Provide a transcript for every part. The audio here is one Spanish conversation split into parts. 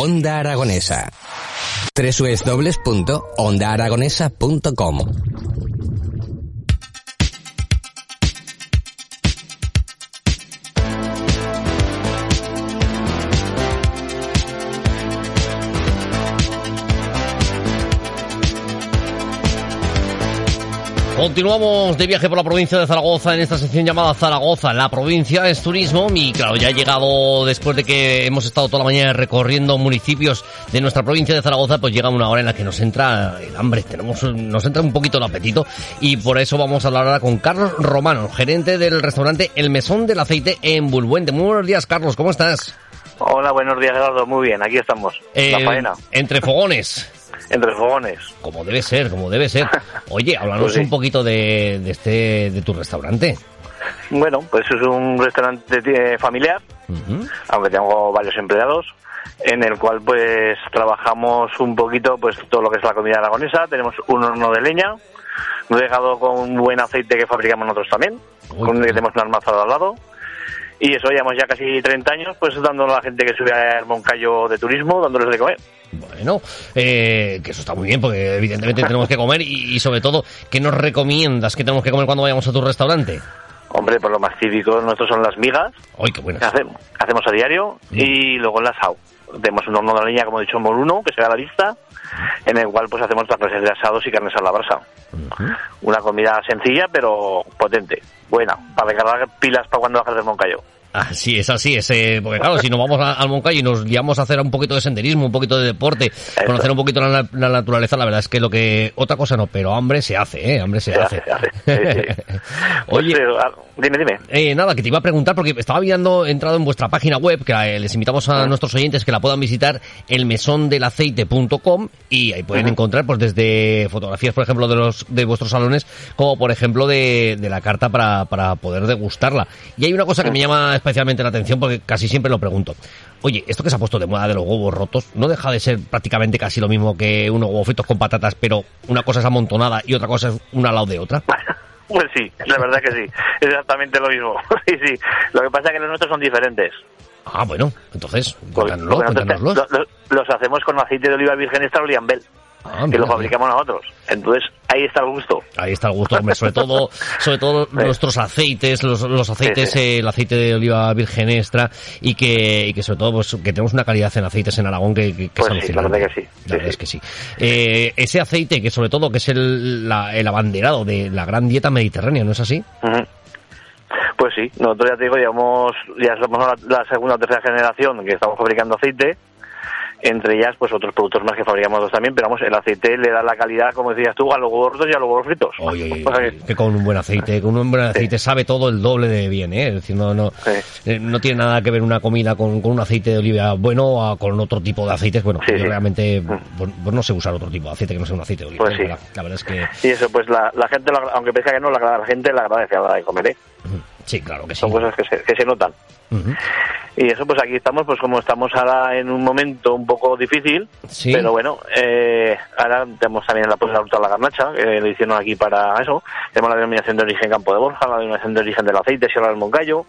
Onda Aragonesa. www.ondaaragonesa.com Continuamos de viaje por la provincia de Zaragoza en esta sección llamada Zaragoza, la provincia es turismo y claro, ya ha llegado después de que hemos estado toda la mañana recorriendo municipios de nuestra provincia de Zaragoza, pues llega una hora en la que nos entra el hambre, tenemos, nos entra un poquito el apetito y por eso vamos a hablar ahora con Carlos Romano, gerente del restaurante El Mesón del Aceite en Bulbuente. Muy buenos días, Carlos, ¿cómo estás? Hola, buenos días, Eduardo. Muy bien, aquí estamos. Eh, la faena. Entre fogones. Entre fogones. Como debe ser, como debe ser. Oye, háblanos Pues sí. un poquito de, de este, de tu restaurante. Bueno, pues es un restaurante eh, familiar, aunque tengo varios empleados, en el cual pues trabajamos un poquito pues todo lo que es la comida aragonesa. Tenemos un horno de leña, regado con un buen aceite que fabricamos nosotros también, Uy, con el que tenemos un almazado al lado. Y eso llevamos ya casi 30 años, pues dándole a la gente que sube al Moncayo de turismo, dándoles de comer. Bueno, eh, que eso está muy bien, porque evidentemente tenemos que comer y, y sobre todo, ¿qué nos recomiendas que tenemos que comer cuando vayamos a tu restaurante? Hombre, pues lo más típico nuestros son las migas, ¡Ay, qué que buenas! hacemos, hacemos a diario y luego el asado. Tenemos un horno de leña, como he dicho, Moruno, que se da a la vista, en el cual pues hacemos las clases de asados y carnes a la brasa. Una comida sencilla pero potente, buena, para recargar pilas para cuando bajas del Moncayo. Así es, así es. eh, porque claro, si nos vamos a- al Moncayo y nos guiamos a hacer un poquito de senderismo, un poquito de deporte, conocer un poquito la, la naturaleza, la verdad es que lo que... Otra cosa no, pero hambre se hace, ¿eh? Hambre se, Se hace. hace, se hace, sí, sí. Oye... ah, dime, dime. Eh, nada, que te iba a preguntar porque estaba viendo, he entrado en vuestra página web, que eh, les invitamos Ah. a nuestros oyentes que la puedan visitar, elmesondelaceite.com y ahí pueden encontrar pues desde fotografías, por ejemplo, de los de vuestros salones, como por ejemplo de, de la carta para, para poder degustarla. Y hay una cosa que me llama especialmente la atención porque casi siempre lo pregunto. Oye, esto que se ha puesto de moda de los huevos rotos, ¿no deja de ser prácticamente casi lo mismo que unos huevos fritos con patatas, pero una cosa es amontonada y otra cosa es una al lado de otra? Pues sí, la verdad que sí, es exactamente lo mismo. sí, sí. Lo que pasa es que los nuestros son diferentes. Ah, bueno, entonces, cuéntanoslo, los hacemos con aceite de oliva virgen extra Oliambel, Ah, que lo fabricamos nosotros. Entonces, ahí está el gusto. Ahí está el gusto, hombre, sobre todo, sobre todo nuestros aceites, los, los aceites, Sí, sí. eh, el aceite de oliva virgen extra y que, y que sobre todo pues que tenemos una calidad en aceites en Aragón que, que, que Pues es la verdad que sí. La verdad es que sí. Eh, ese aceite que sobre todo que es el, la- el abanderado de la gran dieta mediterránea, ¿no es así? Pues sí, nosotros ya te digo, llevamos, ya somos la, la segunda o tercera generación que estamos fabricando aceite, entre ellas pues otros productos más que fabricamos nosotros también, pero vamos, el aceite le da la calidad, como decías tú, a los huevos y a los huevos fritos. Oye, oye, O sea oye, que con un buen aceite, con un buen aceite sabe todo el doble de bien, ¿eh? Es decir, no, no, Sí. eh, no tiene nada que ver una comida con, con un aceite de oliva bueno a con otro tipo de aceites. Bueno, Sí, yo realmente pues, pues no sé usar otro tipo de aceite que no sea un aceite de oliva. Pues ¿eh? sí. la, la verdad es que Y eso, pues la, la gente, lo- aunque pesca que no, la, la gente le agradece a la hora de comer, ¿eh? sí, claro que sí. Son cosas que se, que se notan. Ujú. Y eso, pues aquí estamos, pues como estamos ahora en un momento un poco difícil, Sí. pero bueno, eh, ahora tenemos también la puesta de la garnacha, que lo hicieron aquí para eso. Tenemos la denominación de origen Campo de Borja, la denominación de origen del aceite, Sierra del Moncayo.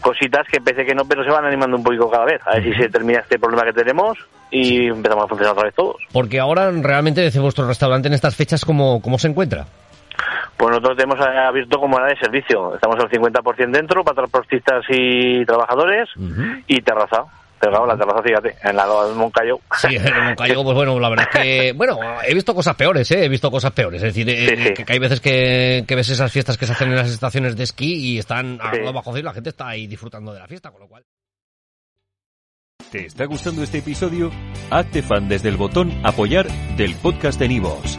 Cositas que pese que no, pero se van animando un poquito cada vez. A ver si se termina este problema que tenemos y empezamos a funcionar otra vez todos. Porque ahora realmente desde vuestro restaurante en estas fechas, ¿cómo, cómo se encuentra? Pues nosotros tenemos abierto como área de servicio. Estamos al 50% dentro para transportistas y trabajadores y terraza. Pero claro, la terraza, fíjate, en la del Moncayo. Sí, en el Moncayo, pues bueno, la verdad es que, bueno, he visto cosas peores, ¿eh? He visto cosas peores. Es decir, eh, Sí, sí. Que, que hay veces que, que ves esas fiestas que se hacen en las estaciones de esquí y están a Sí. lo bajo cero y la gente está ahí disfrutando de la fiesta, con lo cual... ¿Te está gustando este episodio? Hazte fan desde el botón Apoyar del podcast de Nivos.